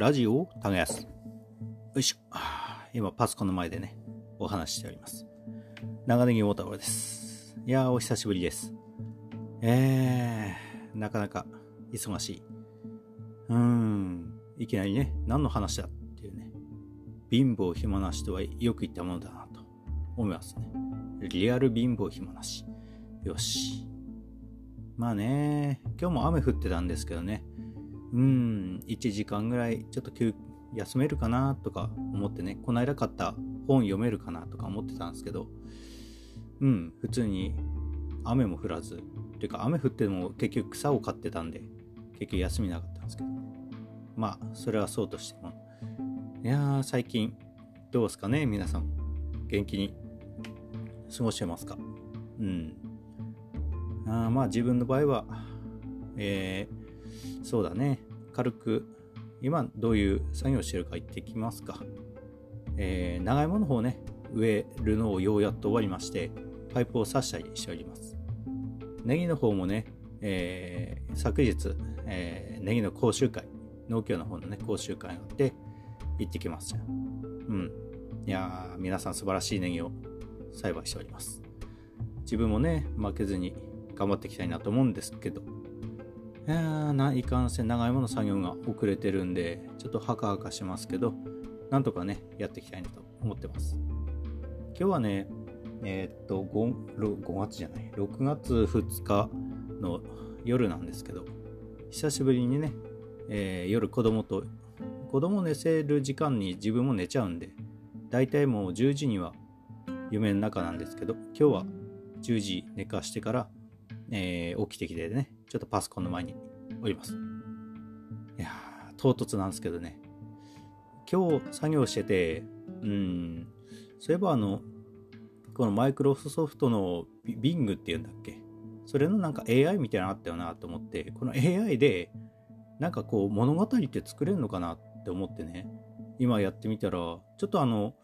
ラジオを耕す。よいしょ。今、パソコンの前でね、お話ししております。長ネギ大田原です。いやー、お久しぶりです。えー、なかなか忙しい。うーん、いきなりね、何の話だっていうね、貧乏暇なしとはよく言ったものだなと思いますね。リアル貧乏暇なし。よし。まあね、今日も雨降ってたんですけどね、うん、1時間ぐらいちょっと休休めるかなとか思ってね、この間買った本読めるかなとか思ってたんですけど、うん、普通に雨も降らず、ていうか雨降っても結局草を買ってたんで、結局休みなかったんですけど、まあ、それはそうとしても。いやー、最近、どうですかね、皆さん。元気に過ごしてますかうん。あまあ、自分の場合は、えー、そうだね、軽く、今どういう作業してるか言ってきますか。えー、長芋の方ね、植えるのをようやっと終わりまして、パイプを刺したりしております。ネギの方もね、えー、昨日、えー、ネギの講習会、農協の方のね、講習会があって、行ってきました。うん。いや、皆さん素晴らしいネギを栽培しております。自分もね、負けずに頑張っていきたいなと思うんですけど、いやないかんせん長芋の作業が遅れてるんで、ちょっとハカハカしますけど、なんとかね、やっていきたいなと思ってます。今日はね、えー、っと5、5月じゃない、6月2日の夜なんですけど、久しぶりにね、えー、夜子供と、子供寝せる時間に自分も寝ちゃうんで、だいたいもう10時には夢の中なんですけど、今日は10時寝かしてから、えー、起きてきてね、ちょっとパソコンの前におります。いや、唐突なんですけどね。今日作業してて、うん、そういえばあの、このマイクロソフトの Bing っていうんだっけ？それのなんか AI みたいなのあったよなと思って、この AI でなんかこう物語って作れるのかなって思ってね、今やってみたら、ちょっとあの、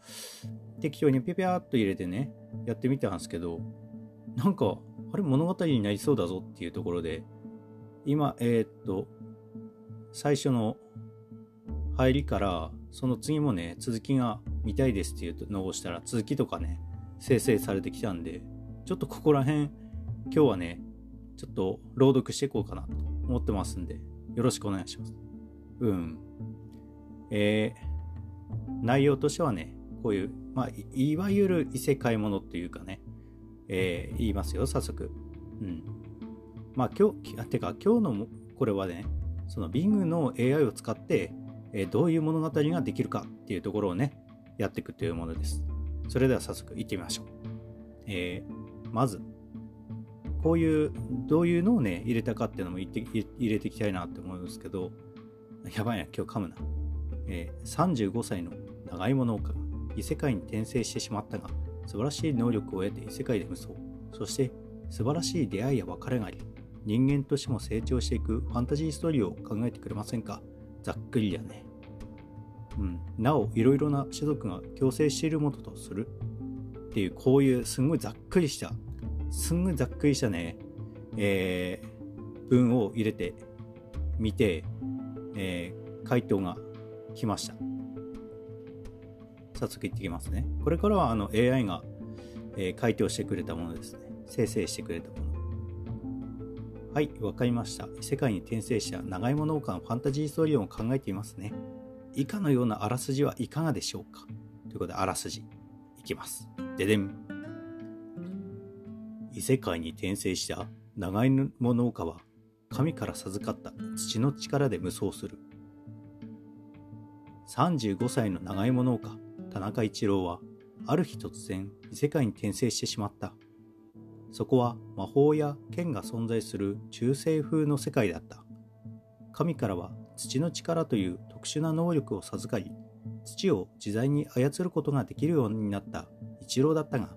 適当にピピャーっと入れてね、やってみたんですけど、なんか、あれ物語になりそうだぞっていうところで、今、えー、っと、最初の入りから、その次もね、続きが見たいですっていうのをしたら、続きとかね、生成されてきたんで、ちょっとここら辺、今日はね、ちょっと朗読していこうかなと思ってますんで、よろしくお願いします。うん。えー、内容としてはね、こういう、まあ、いわゆる異世界ものっていうかね、えー、言いますよ、早速。うん。まあ今日、てか今日のこれはね、その Bing の AI を使って、えー、どういう物語ができるかっていうところをね、やっていくというものです。それでは早速行ってみましょう。えー、まず、こういう、どういうのをね、入れたかっていうのも入れていきたいなって思うんですけど、やばいな、今日噛むな。えー、35歳の長芋農家が異世界に転生してしまったが、素晴らしい能力を得て異世界で無双。そして素晴らしい出会いや別れがあり、人間としても成長していくファンタジーストーリーを考えてくれませんか？ざっくりだね。うん。なお、いろいろな種族が共生しているものとする？っていう、こういうすんごいざっくりした、すんごいざっくりしたね、えー、文を入れてみて、えー、回答が来ました。早速いってきますね。これからはあの AI が、えー、回答してくれたものですね。生成してくれたもの。はい、わかりました。世界に転生した長芋農家のファンタジーストーリーを考えていますね。以下のようなあらすじはいかがでしょうか？ということで、あらすじいきます。ででん。異世界に転生した長芋農家は神から授かった土の力で無双する。35歳の長芋農家、田中一郎は、ある日突然異世界に転生してしまった。そこは魔法や剣が存在する中世風の世界だった。神からは土の力という特殊な能力を授かり、土を自在に操ることができるようになった一郎だったが、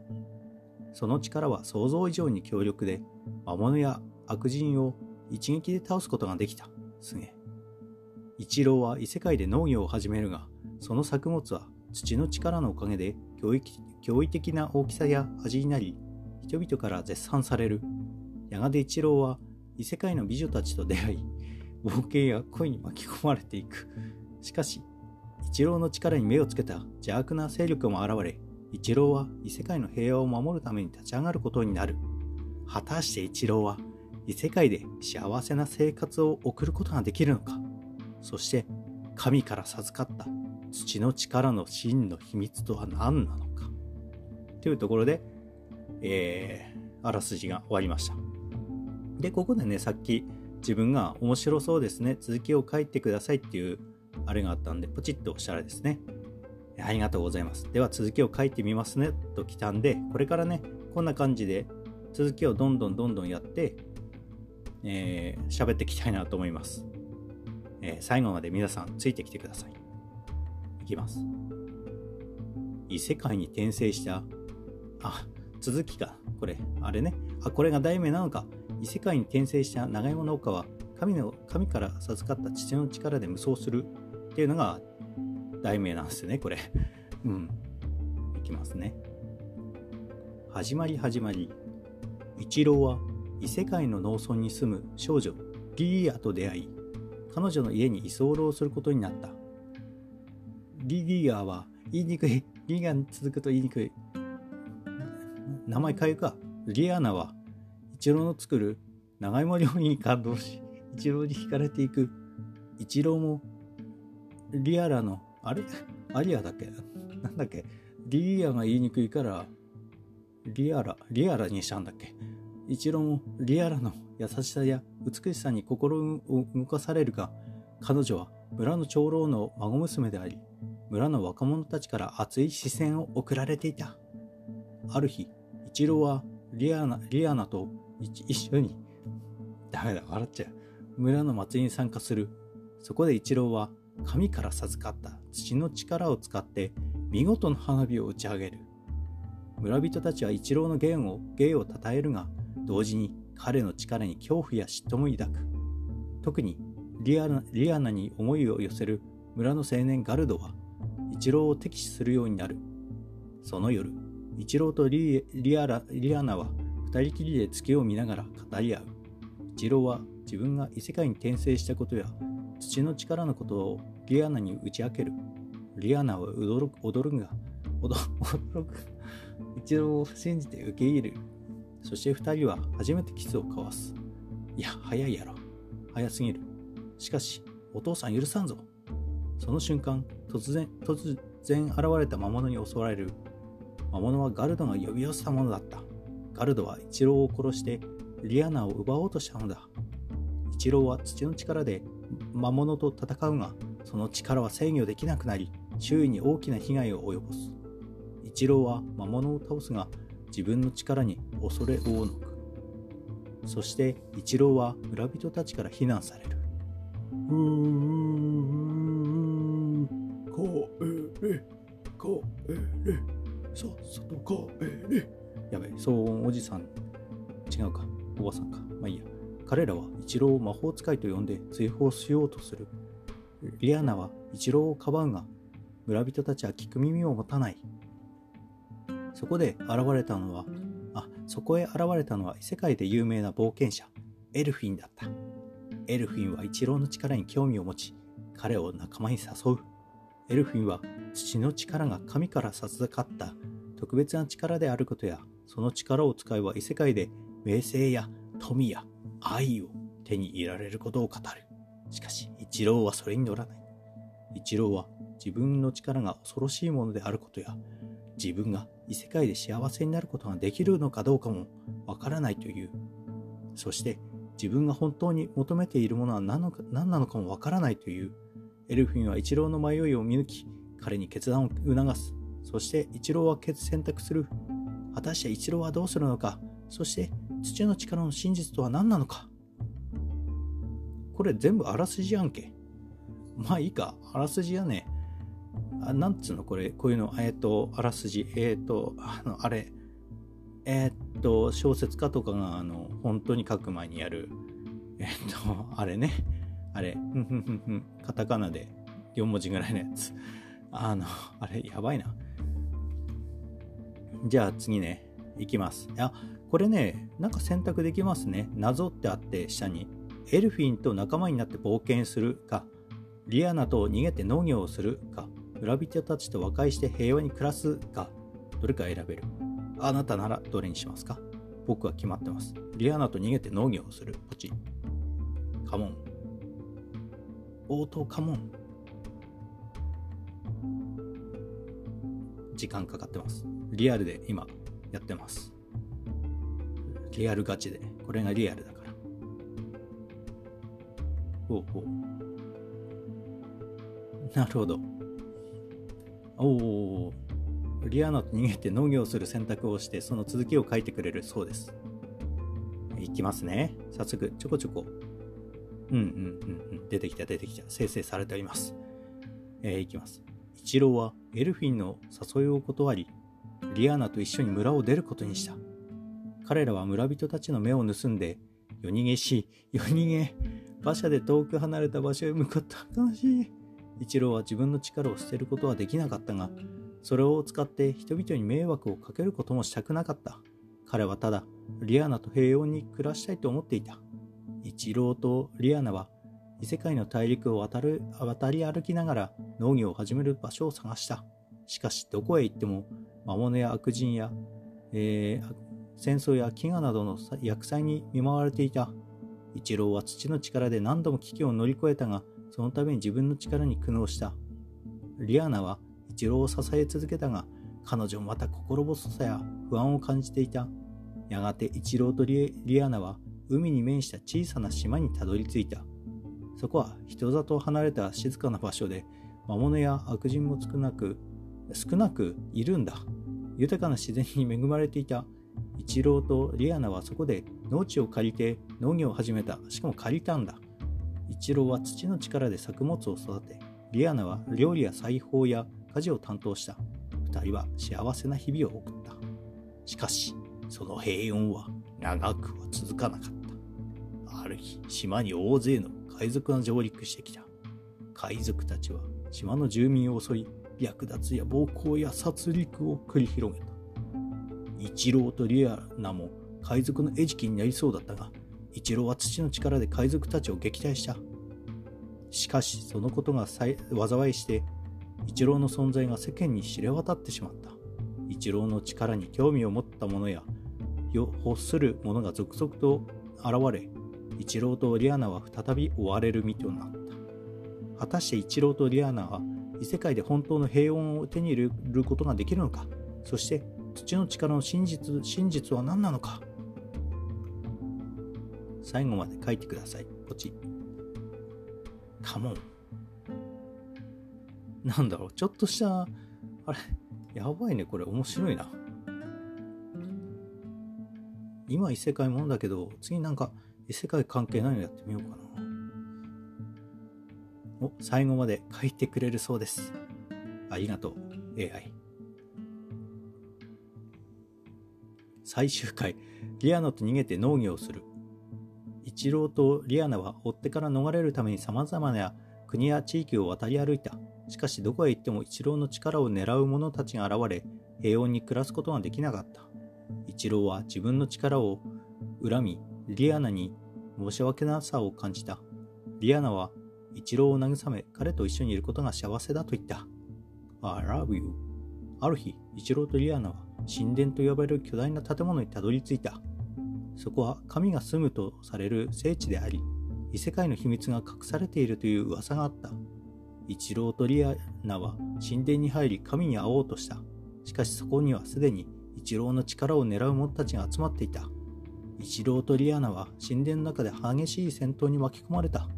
その力は想像以上に強力で、魔物や悪人を一撃で倒すことができた。すげえ。一郎は異世界で農業を始めるが、その作物は土の力のおかげで驚異的な大きさや味になり、人々から絶賛される。やがて一郎は異世界の美女たちと出会い、冒険や恋に巻き込まれていく。しかし、一郎の力に目をつけた邪悪な勢力も現れ、一郎は異世界の平和を守るために立ち上がることになる。果たして一郎は異世界で幸せな生活を送ることができるのかそして神から授かった土の力の真の秘密とは何なのかというところで、えー、あらすじが終わりました。で、ここでね、さっき自分が面白そうですね、続きを書いてくださいっていうあれがあったんで、ポチッと押したらですね、ありがとうございます。では続きを書いてみますねと来たんで、これからね、こんな感じで続きをどんどんどんどんやって、えー、喋っていきたいなと思います。えー、最後まで皆さんついてきてください。いきます。異世界に転生した、あ、続きか。これ、あれね。あ、これが題名なのか。異世界に転生した長芋農家は、神の、神から授かった父の力で無双するっていうのが題名なんですよね、これ。うん。いきますね。始まり始まり。一郎は異世界の農村に住む少女リリアと出会い、彼女の家に居候することになった。リリアは言いにくい。リが続くと言いにくい。名前変えか。リアナは一郎の作る長芋料理に感動し、一郎に惹かれていく。一郎もリアラの、あれ？アリアだっけ？なんだっけ？リアが言いにくいから、リアラ、リアラにしたんだっけ？一郎もリアラの優しさや美しさに心を動かされるが、彼女は村の長老の孫娘であり、村の若者たちから熱い視線を送られていた。ある日、一郎はリアナリアナと一緒に、ダメだ、笑っちゃう。村の祭りに参加する。そこで一郎は神から授かった土の力を使って見事な花火を打ち上げる。村人たちは一郎の芸を芸を称えるが、同時に彼の力に恐怖や嫉妬も抱く。特にリアナリアナに思いを寄せる村の青年ガルドは、一郎を敵視するようになる。その夜、一郎とリリアラリアナは二人きりで月を見ながら語り合う。一郎は自分が異世界に転生したことや土の力のことをリアナに打ち明ける。リアナは驚く驚くが、驚く。一郎を信じて受け入れる。そして二人は初めてキスを交わす。いや、早いやろ。早すぎる。しかし、お父さん許さんぞ。その瞬間、突然、突然現れた魔物に襲われる。魔物はガルドが呼び寄せたものだった。ガルドはイチローを殺してリアナを奪おうとしたのだ。イチローは土の力で魔物と戦うが、その力は制御できなくなり、周囲に大きな被害を及ぼす。イチローは魔物を倒すが、自分の力に恐れおのく。そして一郎は村人たちから非難される。うーさっさと帰れ。やべ、騒音おじさん。違うか、おばさんか。まあいいや。彼らは一郎を魔法使いと呼んで追放しようとする。リアナは一郎をかばうが、村人たちは聞く耳を持たない。そこで現れたのは、あ、そこへ現れたのは異世界で有名な冒険者、エルフィンだった。エルフィンは一郎の力に興味を持ち、彼を仲間に誘う。エルフィンは土の力が神から授かった特別な力であることや、その力を使えば異世界で名声や富や愛を手に入れられることを語る。しかし、一郎はそれに乗らない。一郎は自分の力が恐ろしいものであることや、自分が異世界で幸せになることができるのかどうかもわからないという。そして自分が本当に求めているものは何のか何なのかもわからないという。エルフィンは一郎の迷いを見抜き、彼に決断を促す。そして一郎は選択する。果たして一郎はどうするのか。そして土の力の真実とは何なのか。これ全部あらすじやんけ。まあいいか。あらすじやね。あなんつうの？これ、こういうの、えっ、ー、と、あらすじ、えっ、ー、と、あの、あれ、えっ、ー、と、小説家とかが、あの、本当に書く前にやる、えっ、と、あれね、あれ、ふんふんふんふん、カタカナで4文字ぐらいのやつ。あの、あれ、やばいな。じゃあ次ね、いきます。いや、これね、なんか選択できますね。謎ってあって、下に。エルフィンと仲間になって冒険するか、リアナと逃げて農業をするか、村人たちと和解して平和に暮らすか、どれか選べる。あなたならどれにしますか？僕は決まってます。リアナと逃げて農業をする。ポチ。カモン。応答カモン。時間かかってます。リアルで今やってます。リアルガチで。これがリアルだから。おうおう。なるほど。おお。リアナと逃げて農業する選択をして、その続きを書いてくれるそうです。いきますね。早速、ちょこちょこ。うんうんうんうん。出てきた出てきた。生成されております。えー、いきます。一郎はエルフィンの誘いを断り、リアーナと一緒に村を出ることにした。彼らは村人たちの目を盗んで、夜逃げし、夜逃げ、馬車で遠く離れた場所へ向かった。悲しい。一郎は自分の力を捨てることはできなかったが、それを使って人々に迷惑をかけることもしたくなかった。彼はただ、リアーナと平穏に暮らしたいと思っていた。一郎とリアーナは異世界の大陸を渡る渡り歩きながら農業を始める場所を探した。しかし、どこへ行っても魔物や悪人や、えー、戦争や飢餓などの薬剤に見舞われていた。一郎は土の力で何度も危機を乗り越えたが、その度に自分の力に苦悩した。リアナは一郎を支え続けたが、彼女もまた心細さや不安を感じていた。やがて一郎とリアナは海に面した小さな島にたどり着いた。そこは人里離れた静かな場所で魔物や悪人も少なく少なくいるんだ。豊かな自然に恵まれていた。一郎とリアナはそこで農地を借りて農業を始めた。しかも借りたんだ。一郎は土の力で作物を育てリアナは料理や裁縫や家事を担当した。2人は幸せな日々を送った。しかしその平穏は長くは続かなかった。ある日島に大勢の海賊が上陸してきた。海賊たちは島の住民を襲い、略奪や暴行や殺戮を繰り広げた。一郎とリアナも海賊の餌食になりそうだったが、一郎は土の力で海賊たちを撃退した。しかし、そのことが災いして、一郎の存在が世間に知れ渡ってしまった。一郎の力に興味を持った者や、欲する者が続々と現れ、一郎とリアナは再び追われる身となった。果たして一郎とリアナは異世界で本当の平穏を手に入れることができるのか？そして土の力の真実真実は何なのか？最後まで書いてください。ポチ。カモン。なんだろう、ちょっとした、あれ、やばいね、これ面白いな。今異世界もんだけど、次なんか異世界関係ないのやってみようかな。お、最後まで書いてくれるそうです。ありがとう、AI。最終回、リアナと逃げて農業をする。一郎とリアナは追ってから逃れるために様々な国や地域を渡り歩いた。しかしどこへ行っても一郎の力を狙う者たちが現れ、平穏に暮らすことができなかった。一郎は自分の力を恨み、リアナに申し訳なさを感じた。リアナは一郎を慰め、彼と一緒にいることが幸せだと言った。I love you. ある日、一郎とリアナは神殿と呼ばれる巨大な建物にたどり着いた。そこは神が住むとされる聖地であり、異世界の秘密が隠されているという噂があった。一郎とリアナは神殿に入り神に会おうとした。しかしそこにはすでに一郎の力を狙う者たちが集まっていた。一郎とリアナは神殿の中で激しい戦闘に巻き込まれた。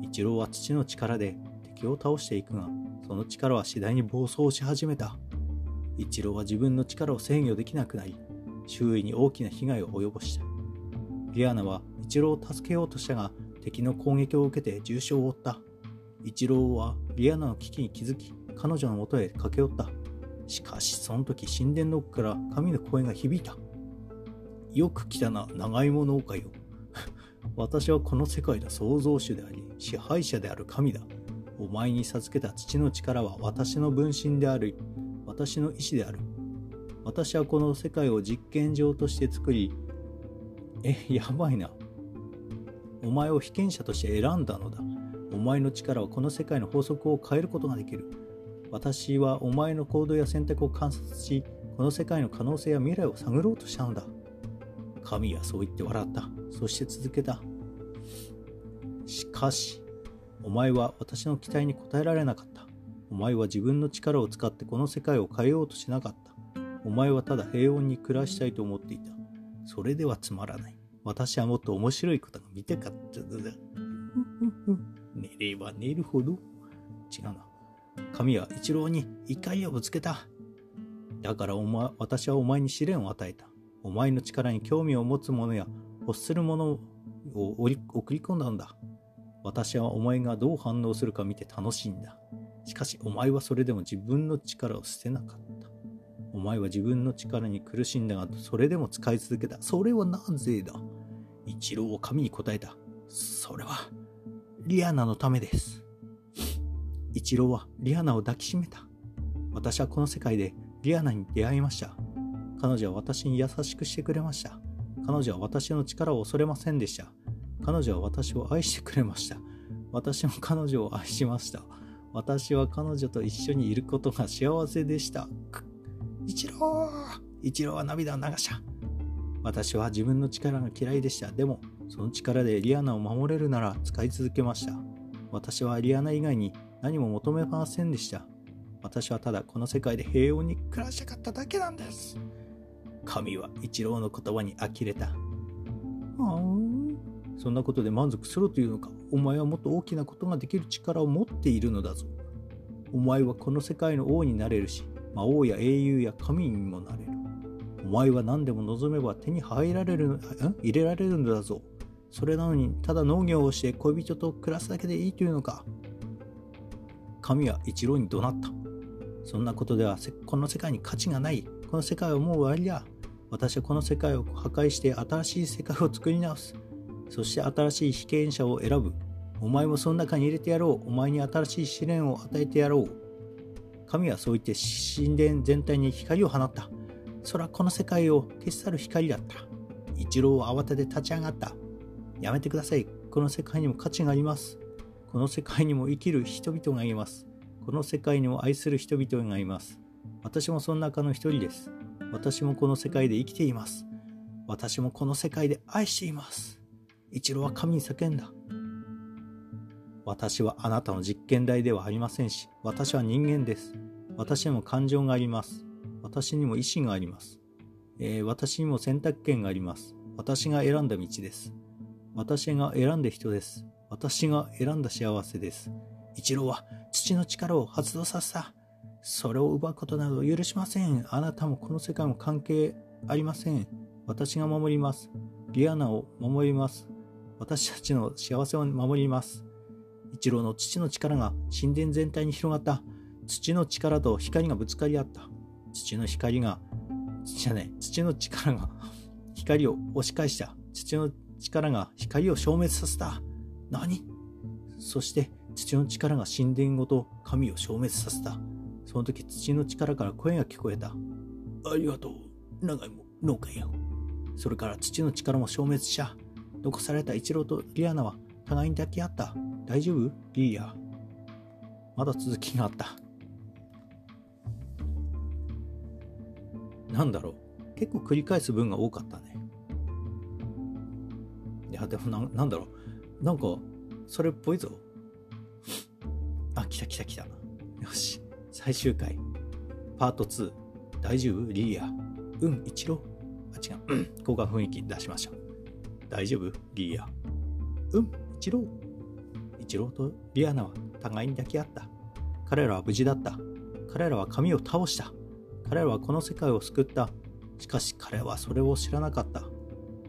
一郎は土の力で敵を倒していくが、その力は次第に暴走し始めた。一郎は自分の力を制御できなくなり、周囲に大きな被害を及ぼした。リアナは一郎を助けようとしたが、敵の攻撃を受けて重傷を負った。一郎はリアナの危機に気づき、彼女のもとへ駆け寄った。しかし、その時神殿の奥から神の声が響いた。よく来たな、長芋農家よ。私はこの世界の創造主であり、支配者である神だ。お前に授けた父の力は私の分身である。私の意志である。私はこの世界を実験場として作り、え、やばいな。お前を被験者として選んだのだ。お前の力はこの世界の法則を変えることができる。私はお前の行動や選択を観察し、この世界の可能性や未来を探ろうとしたのだ。神はそう言って笑った。そして続けた。しかし、お前は私の期待に応えられなかった。お前は自分の力を使ってこの世界を変えようとしなかった。お前はただ平穏に暮らしたいと思っていた。それではつまらない。私はもっと面白いことが見たかったのだ。寝れば寝るほど。違うな。神は一郎に怒りをぶつけた。だからお前私はお前に試練を与えた。お前の力に興味を持つ者や欲する者を送り込んだんだ。私はお前がどう反応するか見て楽しいんだ。しかしお前はそれでも自分の力を捨てなかった。お前は自分の力に苦しんだが、それでも使い続けた。それはなぜだ？一郎は神に答えた。それは、リアナのためです。一郎はリアナを抱きしめた。私はこの世界でリアナに出会いました。彼女は私に優しくしてくれました。彼女は私の力を恐れませんでした。彼女は私を愛してくれました。私も彼女を愛しました。私は彼女と一緒にいることが幸せでした。一郎一郎は涙を流した。私は自分の力が嫌いでした。でも、その力でリアナを守れるなら使い続けました。私はリアナ以外に何も求めませんでした。私はただこの世界で平穏に暮らしたかっただけなんです。神は一郎の言葉に呆れた。はん。そんなことで満足するというのか。お前はもっと大きなことができる力を持っているのだぞ。お前はこの世界の王になれるし、魔王や英雄や神にもなれる。お前は何でも望めば手に入られる、ん入れられるのだぞ。それなのに、ただ農業をして恋人と暮らすだけでいいというのか。神は一郎に怒鳴った。そんなことではこの世界に価値がない。この世界はもう終わりだ。私はこの世界を破壊して新しい世界を作り直す。そして新しい被験者を選ぶ。お前もその中に入れてやろう。お前に新しい試練を与えてやろう。神はそう言って神殿全体に光を放った。それはこの世界を消し去る光だった。一郎は慌てて立ち上がった。やめてください。この世界にも価値があります。この世界にも生きる人々がいます。この世界にも愛する人々がいます。私もその中の一人です。私もこの世界で生きています。私もこの世界で愛しています。一郎は神に叫んだ。私はあなたの実験台ではありませんし、私は人間です。私にも感情があります。私にも意志があります。えー、私にも選択権があります。私が選んだ道です。私が選んだ人です。私が選んだ幸せです。一郎は土の力を発動させた。それを奪うことなど許しません。あなたもこの世界も関係ありません。私が守ります。リアナを守ります。私たちの幸せを守ります。一郎の土の力が神殿全体に広がった。土の力と光がぶつかり合った。土の光が、土じゃない、土の力が光を押し返した。土の力が光を消滅させた。何？そして土の力が神殿ごと神を消滅させた。その時土の力から声が聞こえた。ありがとう、長いも農家よ。それから土の力も消滅した。残された一郎とリアナは互いに抱き合った。大丈夫？いいや。まだ続きがあった。なんだろう。結構繰り返す分が多かったね。いや、でもな、なんだろう。なんか、それっぽいぞ。あ、来た来た来た。よし。最終回。パート2。大丈夫？リーヤ。うん、一郎。あ、違う。うん交換雰囲気出しましょう。大丈夫？リーヤ。うん、一郎。一郎とリアナは互いに抱き合った。彼らは無事だった。彼らは神を倒した。彼らはこの世界を救った。しかし彼はそれを知らなかった。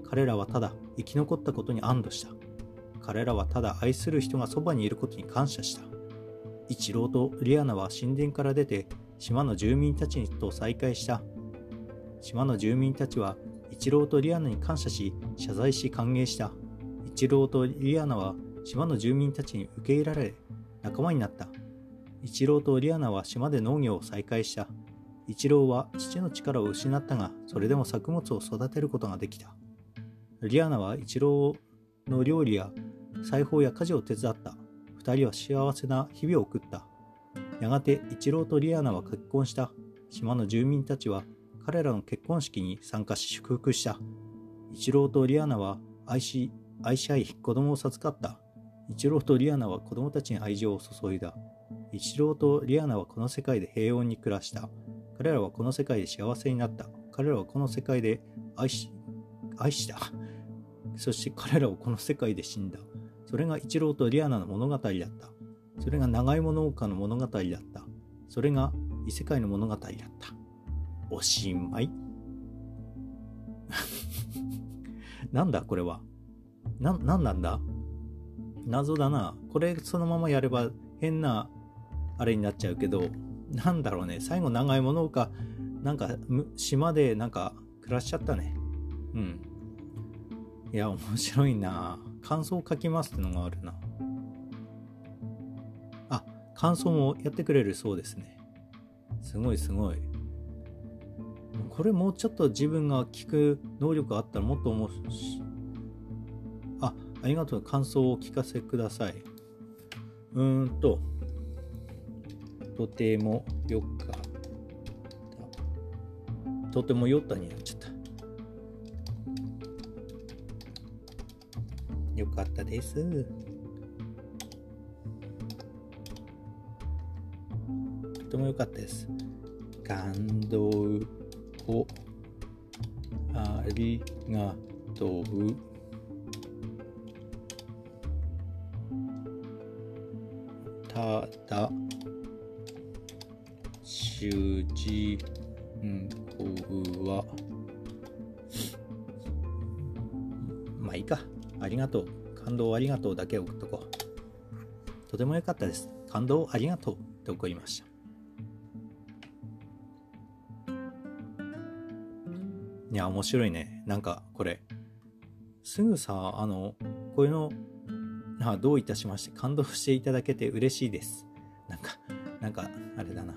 彼らはただ生き残ったことに安堵した。彼らはただ愛する人がそばにいることに感謝した。一郎とリアナは神殿から出て島の住民たちと再会した。島の住民たちは一郎とリアナに感謝し謝罪し歓迎した。一郎とリアナは島の住民たちに受け入れられ仲間になった。一郎とリアナは島で農業を再開した。一郎は父の力を失ったが、それでも作物を育てることができた。リアナは一郎の料理や裁縫や家事を手伝った。二二人は幸せな日々を送った。やがて一郎とリアナは結婚した。島の住民たちは彼らの結婚式に参加し祝福した。一郎とリアナは愛し、愛し合い子供を授かった。一郎とリアナは子供たちに愛情を注いだ。一郎とリアナはこの世界で平穏に暮らした。彼らはこの世界で幸せになった。彼らはこの世界で愛し、愛した。そして彼らはこの世界で死んだ。それが一郎とリアナの物語だった。それが長芋農家の物語だった。それが異世界の物語だった。おしまい なんだこれは。な、なんなんだ？謎だな。これそのままやれば変なあれになっちゃうけど、なんだろうね。最後長いものか、なんか島でなんか暮らしちゃったね。うん。いや、面白いな。感想を書きますってのがあるな。あ、感想もやってくれるそうですね。すごいすごい。これもうちょっと自分が聞く能力あったらもっと面白い。あ、ありがとう。感想をお聞かせください。うーんと、とてもよかった。とてもよったになっちゃった。よかったです。とてもよかったです。感動をありがとう。ただ、主人公は、まあいいか。ありがとう。感動ありがとうだけ送っとこう。とても良かったです。感動ありがとうって送りました。いや、面白いね。なんか、これ。すぐさ、あの、こういうのあどういたしまして感動していただけて嬉しいです。なんか、なんか、あれだな。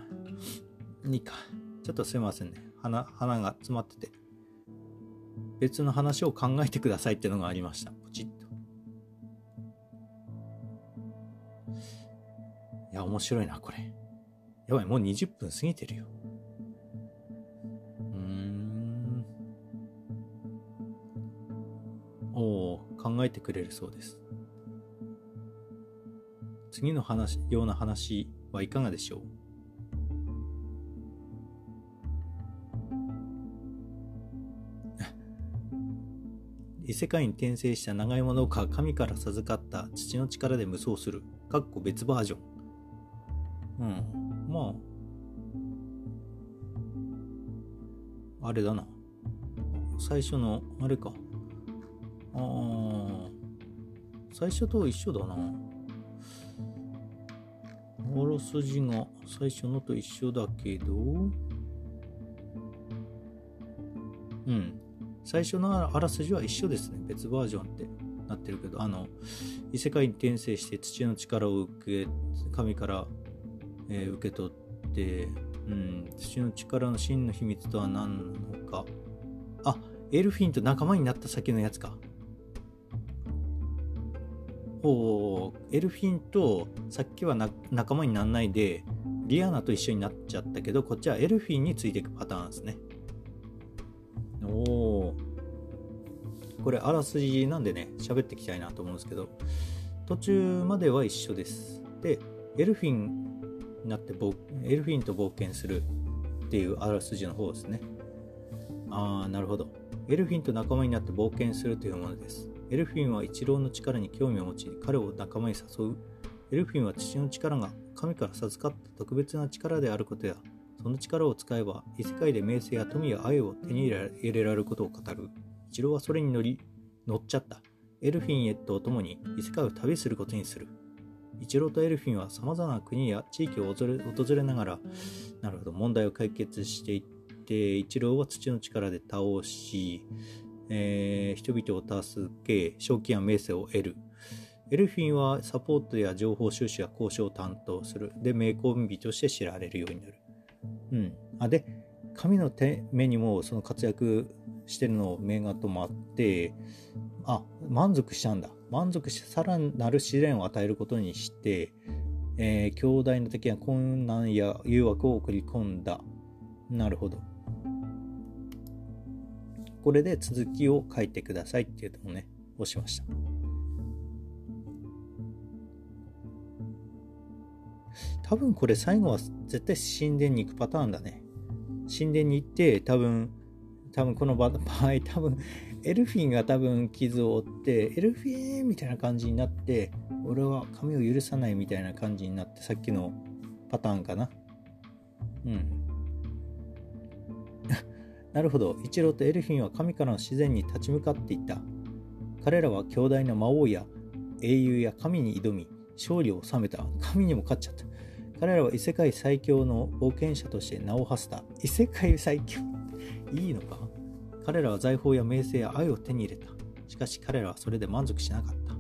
いいか。ちょっとすいませんね。鼻、鼻が詰まってて。別の話を考えてくださいっていうのがありました。ポチッと。いや、面白いな、これ。やばい、もう20分過ぎてるよ。うーん。おお、考えてくれるそうです。次の話、ような話はいかがでしょう？異世界に転生した長芋農家が神から授かった父の力で無双する。かっこ別バージョン。うん。まあ。あれだな。最初の、あれか。ああ。最初と一緒だな。あらすじが最初のと一緒だけど、うん。最初のあらすじは一緒ですね。別バージョンってなってるけど、あの、異世界に転生して土の力を受け、神から、えー、受け取って、うん、土の力の真の秘密とは何なのか。あ、エルフィンと仲間になった先のやつか。ほう、エルフィンとさっきは仲間にならないで、リアナと一緒になっちゃったけど、こっちはエルフィンについていくパターンですね。おお。これ、あらすじなんでね、喋っていきたいなと思うんですけど、途中までは一緒です。で、エルフィンになってエルフィンと冒険するっていうあらすじの方ですね。ああ、なるほど。エルフィンと仲間になって冒険するというものです。エルフィンは一郎の力に興味を持ち、彼を仲間に誘う。エルフィンは父の力が神から授かった特別な力であることや、その力を使えば異世界で名声や富や愛を手に入れられることを語る。一郎はそれに乗り、乗っちゃった。エルフィンへと共に異世界を旅することにする。一郎とエルフィンは様々な国や地域を訪れながら、なるほど、問題を解決していって、一郎は土の力で倒し、えー、人々を助け、賞金や名声を得る。エルフィンはサポートや情報収集や交渉を担当する。で、名コンビとして知られるようになる。うん。あ、で、神の手目にもその活躍してるのを目が止まってあ満足したんだ。満足しさらなる試練を与えることにして、えー、強大な敵は困難や誘惑を送り込んだ。なるほど。これで続きを書いてくださいっていうのをね押しました。多分これ最後は絶対神殿に行くパターンだね。神殿に行って多分多分この場合 多分エルフィンが多分傷を負ってエルフィンみたいな感じになって俺は髪を許さないみたいな感じになってさっきのパターンかな。うん。なるほど。イチローとエルフィンは神からの自然に立ち向かっていった。彼らは強大な魔王や英雄や神に挑み勝利を収めた。神にも勝っちゃった。彼らは異世界最強の冒険者として名を馳せた。異世界最強。いいのか？彼らは財宝や名声や愛を手に入れた。しかし彼らはそれで満足しなかった。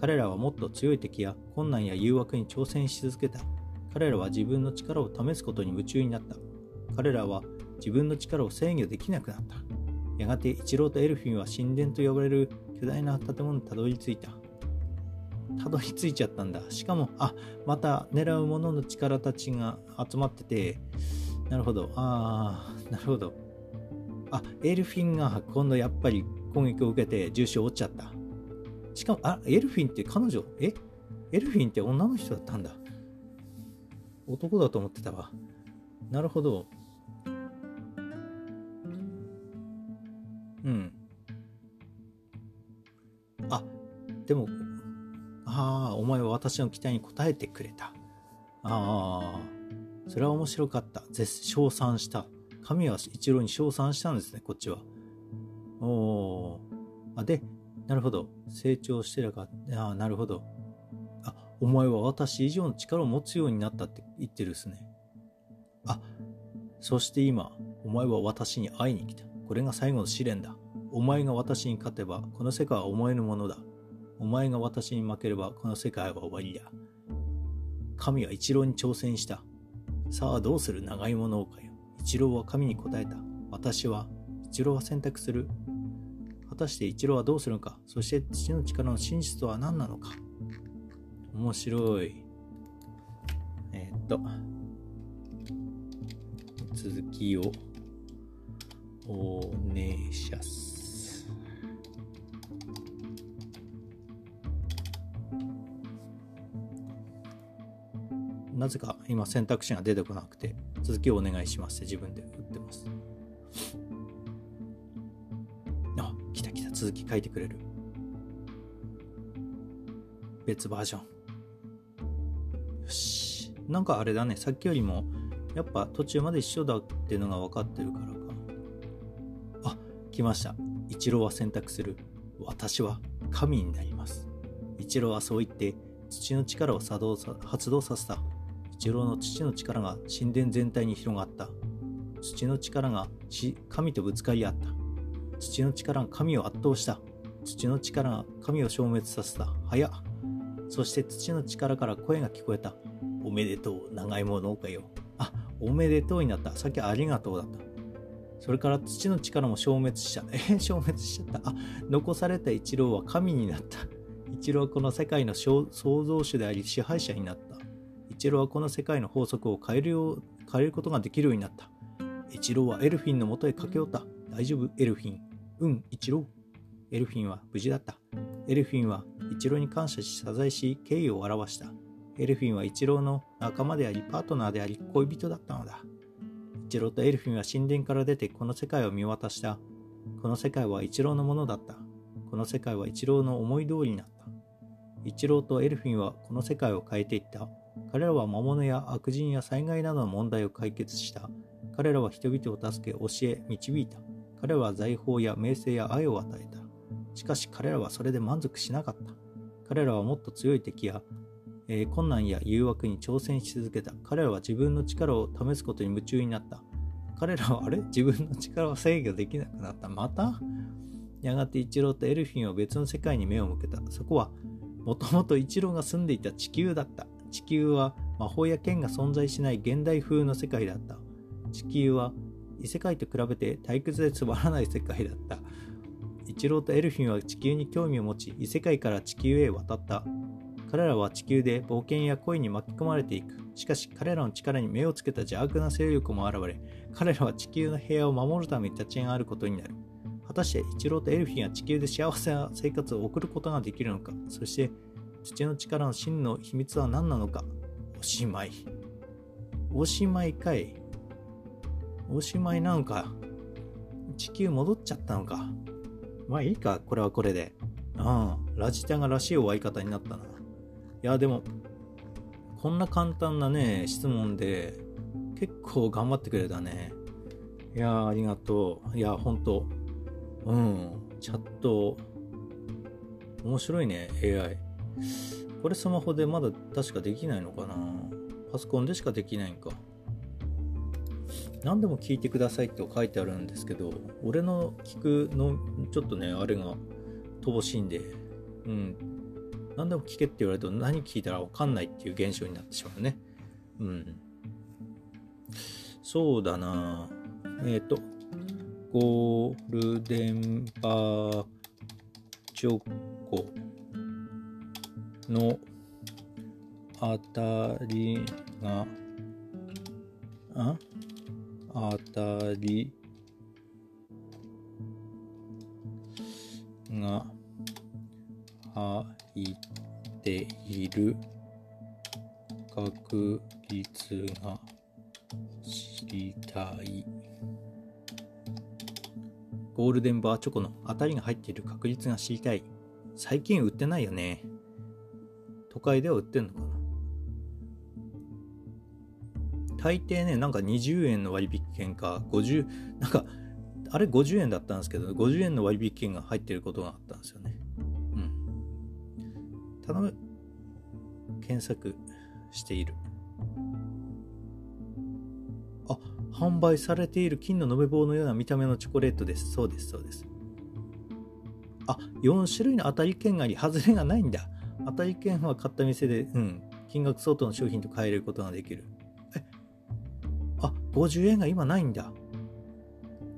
彼らはもっと強い敵や困難や誘惑に挑戦し続けた。彼らは自分の力を試すことに夢中になった。彼らは自分の力を制御できなくなった。やがてイチローとエルフィンは神殿と呼ばれる巨大な建物にたどり着いた。たどり着いちゃったんだ。しかも、あ、また狙う者の力たちが集まってて、なるほど。ああ、なるほど。あ、エルフィンが今度やっぱり攻撃を受けて重傷を負っちゃった。しかも、あ、エルフィンって彼女、え？エルフィンって女の人だったんだ。男だと思ってたわ。なるほど。うん。あ、でも、ああ、お前は私の期待に応えてくれた。ああ、それは面白かった。絶賛した。神は一郎に称賛したんですね、こっちは。おあ、で、なるほど。成長してるか。あなるほど。あ、お前は私以上の力を持つようになったって言ってるですね。あ、そして今、お前は私に会いに来た。これが最後の試練だ。お前が私に勝てば、この世界はお前のものだ。お前が私に負ければ、この世界は終わりだ。神は一郎に挑戦した。さあどうする？長芋農家よ。一郎は神に答えた。私は、一郎は選択する。果たして一郎はどうするのかそして父の力の真実とは何なのか面白い。えー、っと、続きを、おねしゃす。なぜか今選択肢が出てこなくて続きをお願いしますって自分で打ってます。あ、来た来た、続き書いてくれる。別バージョン。よし。なんかあれだね、さっきよりも、やっぱ途中まで一緒だっていうのが分かってるからか。あ、来ました。一郎は選択する。私は神になります。一郎はそう言って、土の力を作動さ発動させた。一郎の土の力が神殿全体に広がった。土の力が神とぶつかり合った。土の力が神を圧倒した。土の力が神を消滅させた。早そして土の力から声が聞こえた。おめでとう、長芋農家よ。あ、おめでとうになった。さっきありがとうだった。それから土の力も消滅した。え、消滅しちゃった。あ、残された一郎は神になった。一郎はこの世界の創造主であり支配者になった。一郎はこの世界の法則を変えるよう変えることができるようになった。一郎はエルフィンのもとへ駆け寄った。大丈夫、エルフィン。うん、一郎。エルフィンは無事だった。エルフィンは一郎に感謝し謝罪し敬意を表した。エルフィンは一郎の仲間でありパートナーであり恋人だったのだ。一郎とエルフィンは神殿から出てこの世界を見渡した。この世界は一郎のものだった。この世界は一郎の思い通りになった。一郎とエルフィンはこの世界を変えていった。彼らは魔物や悪人や災害などの問題を解決した。彼らは人々を助け、教え、導いた。彼らは財宝や名声や愛を与えた。しかし彼らはそれで満足しなかった。彼らはもっと強い敵や、えー、困難や誘惑に挑戦し続けた。彼らは自分の力を試すことに夢中になった。彼らはあれ？自分の力を制御できなくなった。また？やがてイチローとエルフィンは別の世界に目を向けた。そこは、もともとイチローが住んでいた地球だった。地球は魔法や剣が存在しない現代風の世界だった。地球は異世界と比べて退屈でつまらない世界だった。一郎とエルフィンは地球に興味を持ち異世界から地球へ渡った。彼らは地球で冒険や恋に巻き込まれていく。しかし彼らの力に目をつけた邪悪な勢力も現れ彼らは地球の平和を守るために立ち上がることになる。果たして一郎とエルフィンは地球で幸せな生活を送ることができるのか。そして土の力の真の秘密は何なのか？おしまい。おしまいかい。おしまいなのか？地球戻っちゃったのか？まあいいかこれはこれで。ああラジタがらしい終わり方になったな。いやでもこんな簡単なね質問で結構頑張ってくれたね。いやありがとう。いやほんと。うん。チャット。面白いね AI これスマホでまだ確かできないのかな？パソコンでしかできないんか。何でも聞いてくださいって書いてあるんですけど俺の聞くのちょっとねあれが乏しいんでうん。何でも聞けって言われると何聞いたら分かんないっていう現象になってしまうね。うん。そうだな。えっ、ー、とゴールデンバーチョコ。のあたりが、あ？あたりが入っている確率が知りたい。ゴールデンバーチョコの当たりが入っている確率が知りたい。最近売ってないよね。都会では売ってんのかな？大抵ね、なんか20円の割引券か、50、なんか、あれ50円だったんですけど、50円の割引券が入ってることがあったんですよね。うん。頼む。検索している。あ、販売されている金の延べ棒のような見た目のチョコレートです。そうです、そうです。あ、4種類の当たり券があり、外れがないんだ。当たり券は買った店で、うん、金額相当の商品と変えることができる。え、あ、50円が今ないんだ。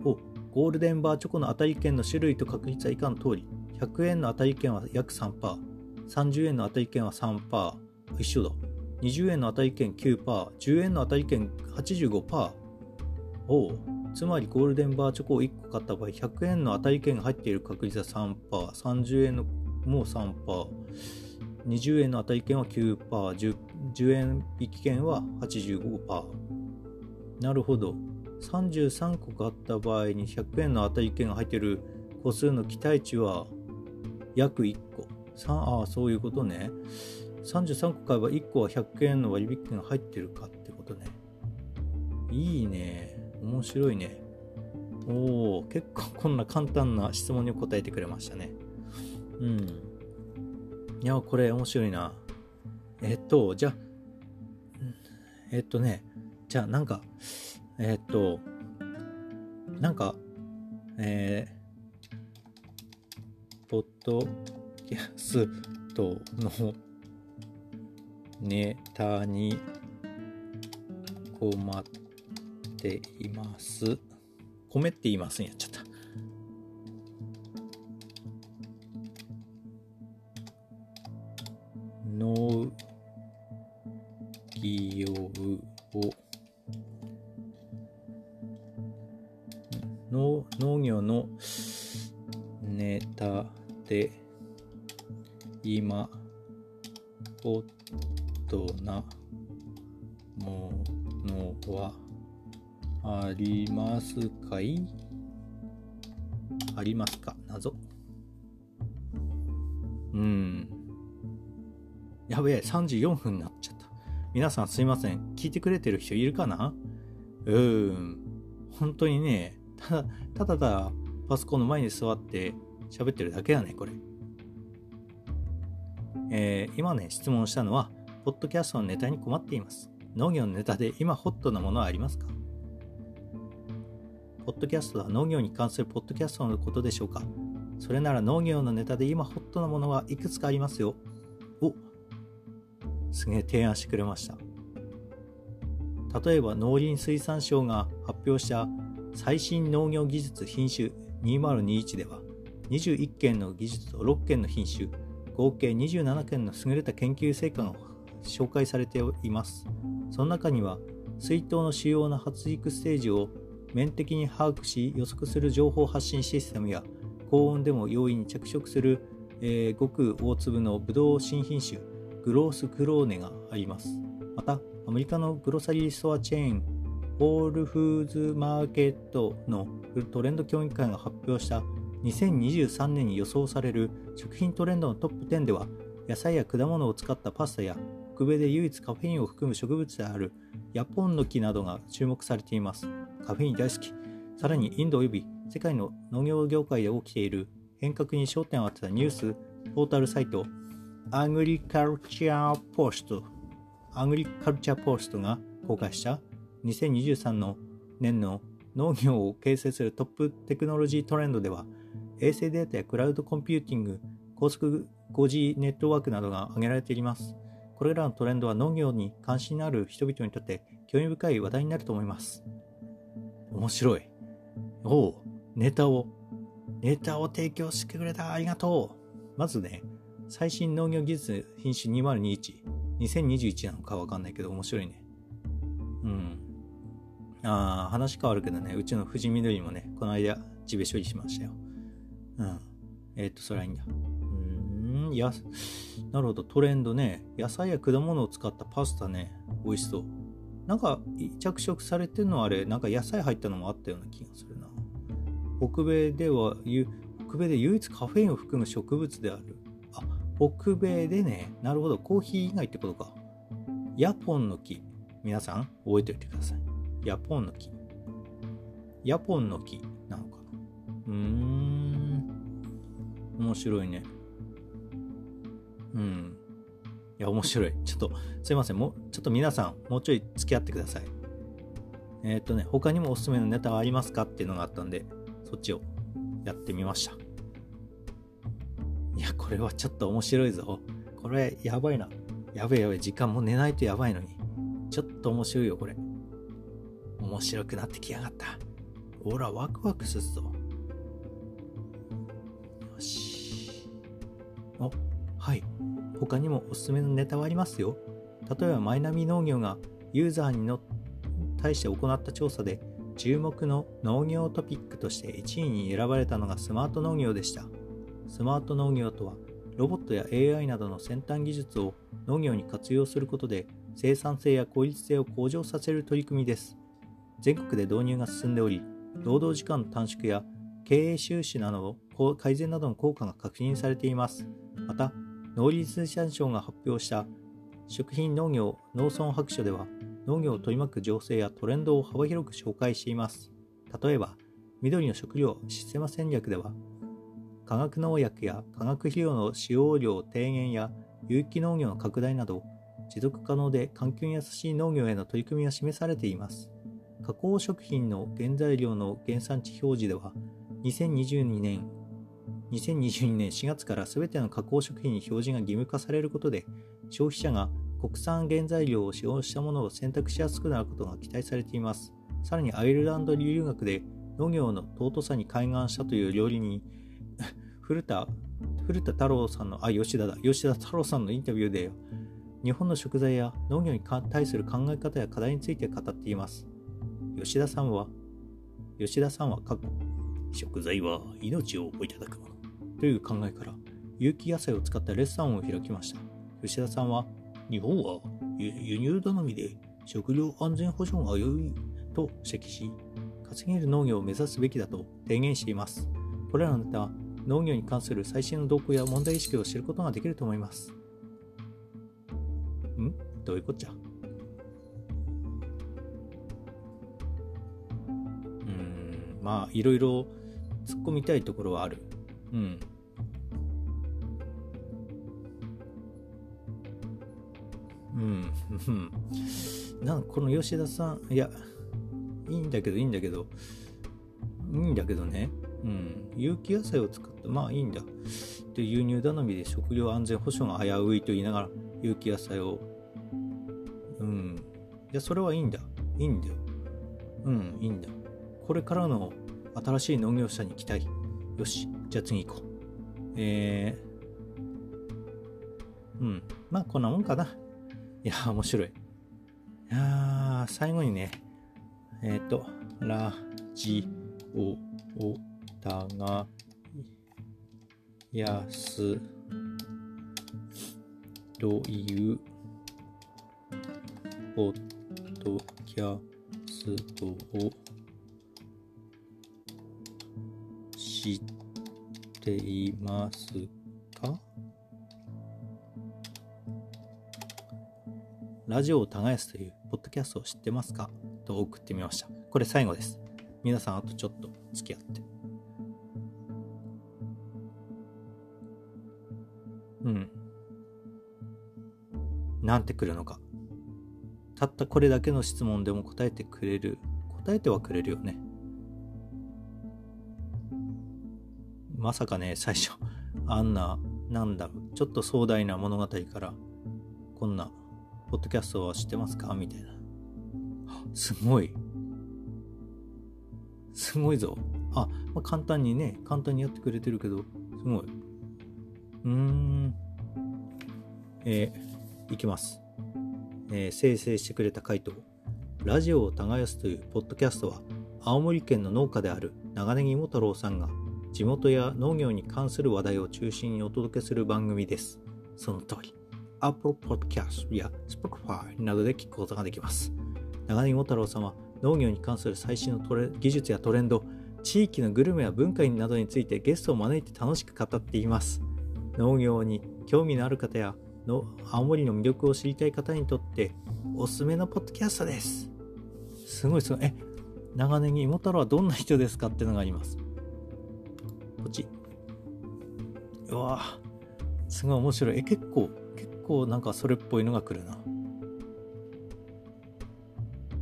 お、ゴールデンバーチョコの当たり券の種類と確率は以下の通り。100円の当たり券は約3%。30円の当たり券は3%。一緒だ。20円の当たり券9%。10円の当たり券85%。おう。つまりゴールデンバーチョコを1個買った場合、100円の当たり券が入っている確率は3%。30円のもう3%。20円の当たり券は9%、10, 10円引き券は85%。なるほど。33個買った場合に100円の当たり券が入っている個数の期待値は約1個。ああ、そういうことね。33個買えば1個は100円の割引券が入ってるかってことね。いいね。面白いね。おお、結構こんな簡単な質問に答えてくれましたね。うん。いや、これ面白いな。えっと、じゃ、えっとね、じゃあなんか、えっと、なんか、えー、ポッドキャストのネタに困っています。米って言いますんやっちゃった。農業を農農業のネタで今ホットなものはありますかいありますか謎うんやべえ、3時4分になっちゃった。皆さんすいません。聞いてくれてる人いるかな？うーん。本当にね、ただ、ただただパソコンの前に座って喋ってるだけだね、これ。えー、今ね、質問したのは、ポッドキャストのネタに困っています。農業のネタで今ホットなものはありますか？ポッドキャストは農業に関するポッドキャストのことでしょうか？それなら農業のネタで今ホットなものはいくつかありますよ。すげえ提案してくれました。例えば農林水産省が発表した最新農業技術品種2021では21件の技術と6件の品種合計27件の優れた研究成果が紹介されていますその中には水筒の主要な発育ステージを面的に把握し予測する情報発信システムや高温でも容易に着色する、えー、ごく大粒のブドウ新品種グロースクローネがあります。またアメリカのグロサリーストアチェーンホールフーズマーケットのトレンド協議会が発表した2023年に予想される食品トレンドのトップ10では野菜や果物を使ったパスタや北米で唯一カフェインを含む植物であるヤポンの木などが注目されています。カフェイン大好き。さらにインド及び世界の農業業界で起きている変革に焦点を当てたニュースポータルサイト Agriculture Post Agriculture Post が公開した2023の年の農業を形成するトップテクノロジートレンドでは衛星データやクラウドコンピューティング、高速 5G ネットワークなどが挙げられています。これらのトレンドは農業に関心のある人々にとって興味深い話題になると思います。面白い。おう、ネタを、ネタを提供してくれた。ありがとう。まずね、最新農業技術品種2021、2021なのかわかんないけど面白いね。うん。ああ、話変わるけどね、うちの富士緑もね、この間、地べ処理しましたよ。うん。えっ、と、それはいいんだ。うん、や、なるほど、トレンドね。野菜や果物を使ったパスタね。美味しそう。なんか、着色されてるのあれ、なんか野菜入ったのもあったような気がするな。北米では、北米で唯一カフェインを含む植物である。あ、北米でね。なるほど、コーヒー以外ってことか。ヤポンの木。皆さん、覚えておいてください。ヤポンの木。ヤポンの木なのかな。うーん。面白いね。うん。いや、面白い。ちょっと、すいません。もう、ちょっと皆さん、もうちょい付き合ってください。えー、っとね、他にもおすすめのネタはありますかっていうのがあったんで、そっちをやってみました。いや、これはちょっと面白いぞ。これ、やばいな。やべえやべえ、時間も寝ないとやばいのに。ちょっと面白いよ、これ。面白くなってきやがった。ほら、ワクワクするぞ。よし。お、はい。他にもおすすめのネタはありますよ。例えば、マイナビ農業がユーザーにの対して行った調査で、注目の農業トピックとして1位に選ばれたのがスマート農業でした。スマート農業とは、ロボットや AI などの先端技術を農業に活用することで生産性や効率性を向上させる取り組みです。全国で導入が進んでおり、労働時間の短縮や経営収支などの改善などの効果が確認されています。また、農林水産省が発表した食品農業農村白書では、農業を取り巻く情勢やトレンドを幅広く紹介しています。例えば、緑の食料システマ戦略では、化学農薬や化学肥料の使用量低減や有機農業の拡大など、持続可能で環境に優しい農業への取り組みが示されています。加工食品の原材料の原産地表示では、2022年2022年4月から全ての加工食品に表示が義務化されることで、消費者が国産原材料を使用したものを選択しやすくなることが期待されています。さらにアイルランド留学で農業の尊さに開眼したという料理人、古田、古田太郎さんの、あ、吉田だ、吉田太郎さんのインタビューで、日本の食材や農業に対する考え方や課題について語っています。吉田さんは、吉田さんは過去、食材は命をいただくものという考えから、有機野菜を使ったレッサンを開きました。吉田さんは、日本は輸入頼みで食料安全保障が良いと指摘し、稼げる農業を目指すべきだと提言しています。これらのネタ農業に関する最新の動向や問題意識を知ることができると思います。ん？どういうこっちゃ？うん、まあ、いろいろ突っ込みたいところはある。うん。うん、うん。なんこの吉田さん、いや、いいんだけど、いいんだけど、いいんだけどね、うん、有機野菜を使、まあいいんだ。で、輸入頼みで食料安全保障が危ういと言いながら、有機野菜をうん。いや、それはいいんだ。いいんだよ。うん、いいんだ。これからの新しい農業者に期待。よし、じゃあ次行こう。えー、うん。まあ、こんなもんかな。いや、面白い。いや最後にね、えっ、ー、と、ラジオおたがやすというポッドキャストを知っていますか？ラジオを耕すというポッドキャストを知ってますか？と送ってみました。これ最後です。皆さんあとちょっと付き合って。うん。なんてくるのか。たったこれだけの質問でも答えてくれる。答えてはくれるよね。まさかね、最初、あんな、なんだろう、ちょっと壮大な物語から、こんなポッドキャストは知ってますか？みたいな。すごい。すごいぞ。あ、まあ、簡単にね、簡単にやってくれてるけど、すごい。うーん。えー、いきます。えー、生成してくれた回答。ラジオを耕すというポッドキャストは、青森県の農家である長ネギも太郎さんが、地元や農業に関する話題を中心にお届けする番組です。その通り。Apple Podcast や Spotify などで聞くことができます。長根も太郎さんは農業に関する最新のトレ技術やトレンド、地域のグルメや文化などについてゲストを招いて楽しく語っています。農業に興味のある方やの青森の魅力を知りたい方にとっておすすめのポッドキャストです。すごいすごい。え、長ネギ芋太郎はどんな人ですかっていうのがあります。こっち。うわすごい面白い。え、結構結構なんかそれっぽいのが来るな。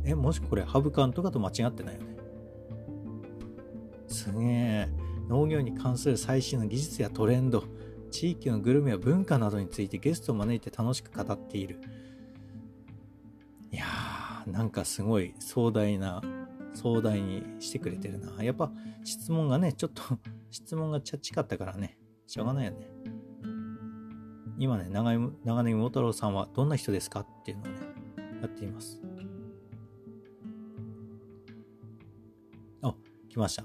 え、もしこれハブカンとかと間違ってないよね。すげえ。農業に関する最新の技術やトレンド、地域のグルメや文化などについてゲストを招いて楽しく語っている。いやー、なんかすごい壮大な、壮大にしてくれてるな。やっぱ質問がね、ちょっと 質問がチャッチかったからね、しょうがないよね。今ね、長長ネギ桃太郎さんはどんな人ですかっていうのをね、やっています。あ、来ました。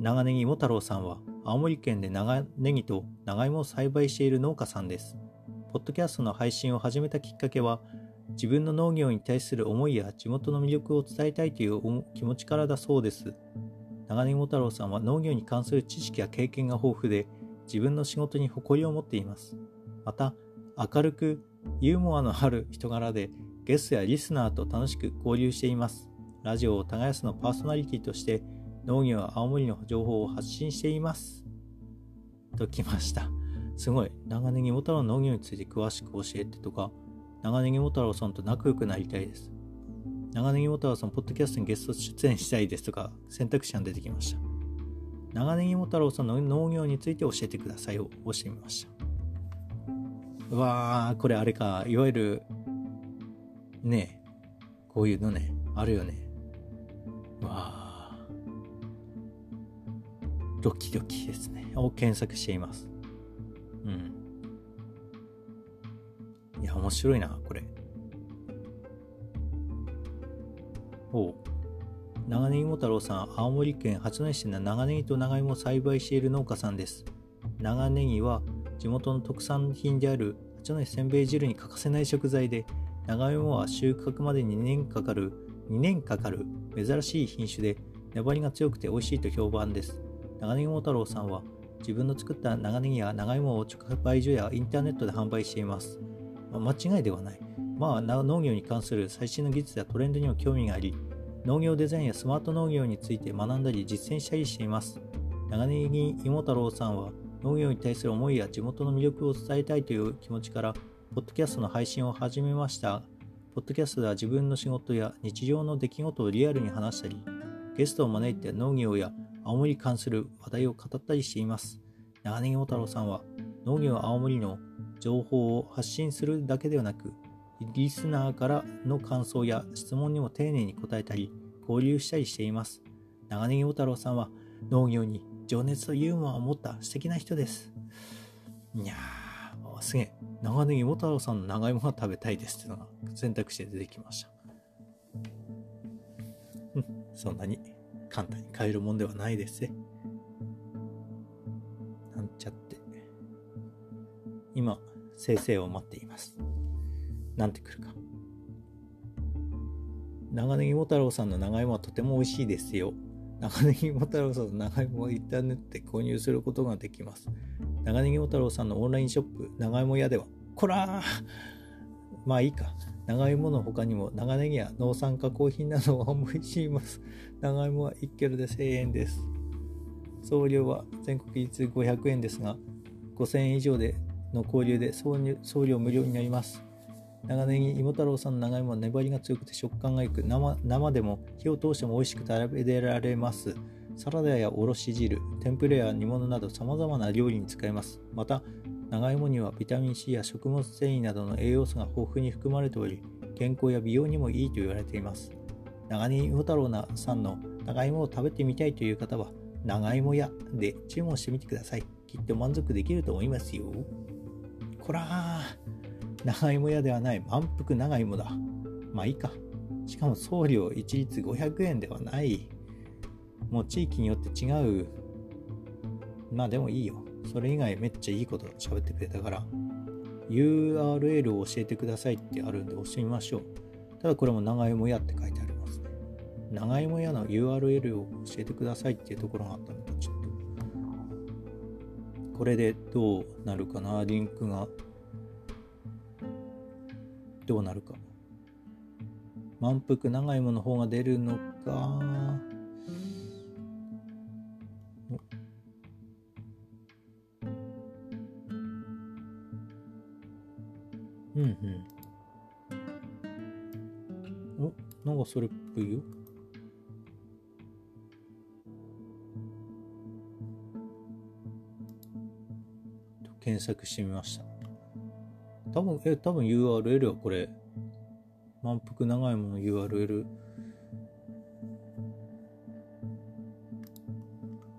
長ネギ桃太郎さんは、青森県で長ネギと長芋を栽培している農家さんです。ポッドキャストの配信を始めたきっかけは、自分の農業に対する思いや地元の魅力を伝えたいという気持ちからだそうです。長ネギ太郎さんは農業に関する知識や経験が豊富で、自分の仕事に誇りを持っています。また、明るくユーモアのある人柄でゲストやリスナーと楽しく交流しています。ラジオを耕すのパーソナリティとして農業青森の情報を発信しています。ときました。すごい。長ネギも太郎の農業について詳しく教えてとか、長ネギも太郎さんと仲良くなりたいです。長ネギも太郎さん、ポッドキャストにゲスト出演したいですとか、選択肢が出てきました。長ネギも太郎さんの農業について教えてくださいを押してみました。うわー、これあれか。いわゆる、ねこういうのね、あるよね。うわー。ドキドキですね。を検索しています。うん。いや、面白いな、これ。おう。長ネギも太郎さん、青森県八戸市の長ネギと長芋を栽培している農家さんです。長ネギは地元の特産品である八戸せんべい汁に欠かせない食材で、長芋は収穫まで2年かかる、2年かかる珍しい品種で、粘りが強くて美味しいと評判です。長ネギ桃太郎さんは、自分の作った長ネギや長芋を直売所やインターネットで販売しています。まあ、間違いではない。まあ、農業に関する最新の技術やトレンドにも興味があり、農業デザインやスマート農業について学んだり実践したりしています。長ネギ芋太郎さんは農業に対する思いや地元の魅力を伝えたいという気持ちから、ポッドキャストの配信を始めました。ポッドキャストでは自分の仕事や日常の出来事をリアルに話したり、ゲストを招いて農業や青森に関する話題を語ったりしています。長ネギ太郎さんは農業青森の情報を発信するだけではなく、リスナーからの感想や質問にも丁寧に答えたり、交流したりしています。長ネギ小太郎さんは農業に情熱とユーモアを持った素敵な人です。いやー、すげえ。長ネギ小太郎さんの長芋が食べたいですっていうのが選択肢で出てきました。そんなに簡単に買えるもんではないですね。なんちゃって。今、先生を待っています。なんて来るか。長ネギモ太郎さんの長芋はとても美味しいですよ。長ネギモ太郎さんの長芋をインターネットで購入することができます。長ネギモ太郎さんのオンラインショップ、長芋屋では、こらーまあいいか。長芋の他にも長ネギや農産加工品などを販売しています。長芋は1キロで1000円です。送料は全国一律500円ですが、5000円以上での購入で送料無料になります。長ネギ芋太郎さんの長芋は粘りが強くて食感が良く生生でも火を通しても美味しく食べられます。サラダやおろし汁、天ぷらや煮物など様々な料理に使えます。また、長芋にはビタミン C や食物繊維などの栄養素が豊富に含まれており、健康や美容にもいいと言われています。長ネギ芋太郎さんの長芋を食べてみたいという方は、長芋屋で注文してみてください。きっと満足できると思いますよ。こらー、長芋屋ではない満腹長芋だ。まあいいか。しかも送料一律500円ではない。もう地域によって違う。まあでもいいよ。それ以外めっちゃいいこと喋ってくれたから、URL を教えてくださいってあるんで押してみましょう。ただこれも長芋屋って書いてありますね。長芋屋の URL を教えてくださいっていうところがあったので、ちょっとこれでどうなるかな？リンクが。どうなるか。満腹長いもの方が出るのか。うんうん。お、なんかそれっぽいよ。検索してみました。多分、え、多分 URL はこれ、満腹長いもの URL。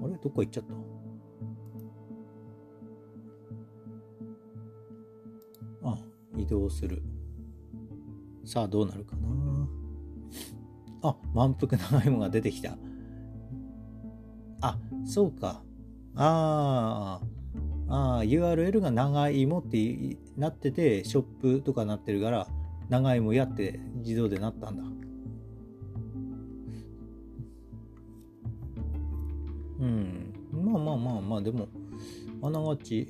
あれ？どっか行っちゃった動する。さあ、どうなるかなあ、満腹長いものが出てきた。あ、そうか。ああ、ああ、URL が長芋ってなってて、ショップとかなってるから、長芋やって自動でなったんだ。うん。まあまあまあまあ、でも、あながち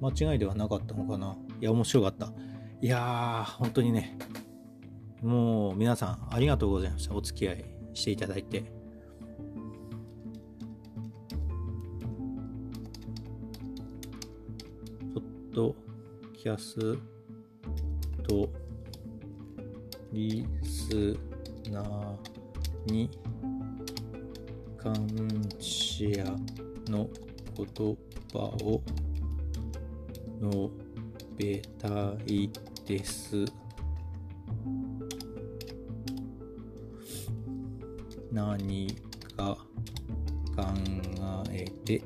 間違いではなかったのかな。いや、面白かった。いやー、本当にね、もう皆さんありがとうございました。お付き合いしていただいて。ドキャストリスナーに感謝の言葉を述べたいです。何か考えて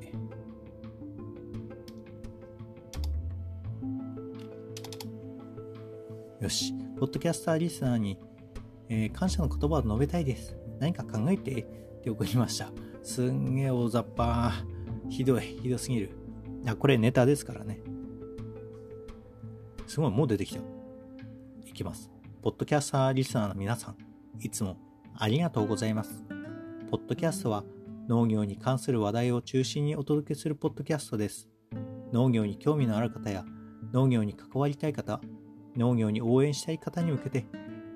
よし、ポッドキャスターリスナーに、えー、感謝の言葉を述べたいです。何か考えてって送りました。すんげえ大雑把。ひどい、ひどすぎる。あ、これネタですからね。すごい、もう出てきた。いきます。ポッドキャスターリスナーの皆さん、いつもありがとうございます。ポッドキャストは農業に関する話題を中心にお届けするポッドキャストです。農業に興味のある方や農業に関わりたい方、農業に応援したい方に向けて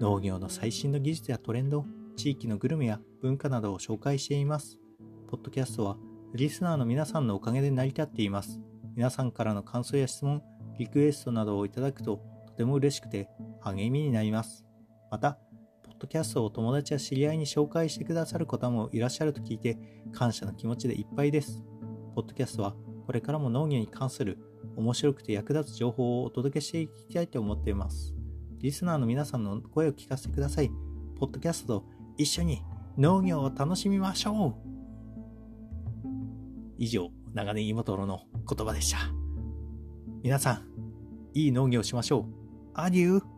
農業の最新の技術やトレンド、地域のグルメや文化などを紹介しています。ポッドキャストはリスナーの皆さんのおかげで成り立っています。皆さんからの感想や質問、リクエストなどをいただくととても嬉しくて励みになります。また、ポッドキャストを友達や知り合いに紹介してくださる方もいらっしゃると聞いて感謝の気持ちでいっぱいです。ポッドキャストはこれからも農業に関する面白くて役立つ情報をお届けしていきたいと思っています。リスナーの皆さんの声を聞かせてください。ポッドキャストと一緒に農業を楽しみましょう以上、長年芋トロの言葉でした。皆さん、いい農業をしましょう。アデュー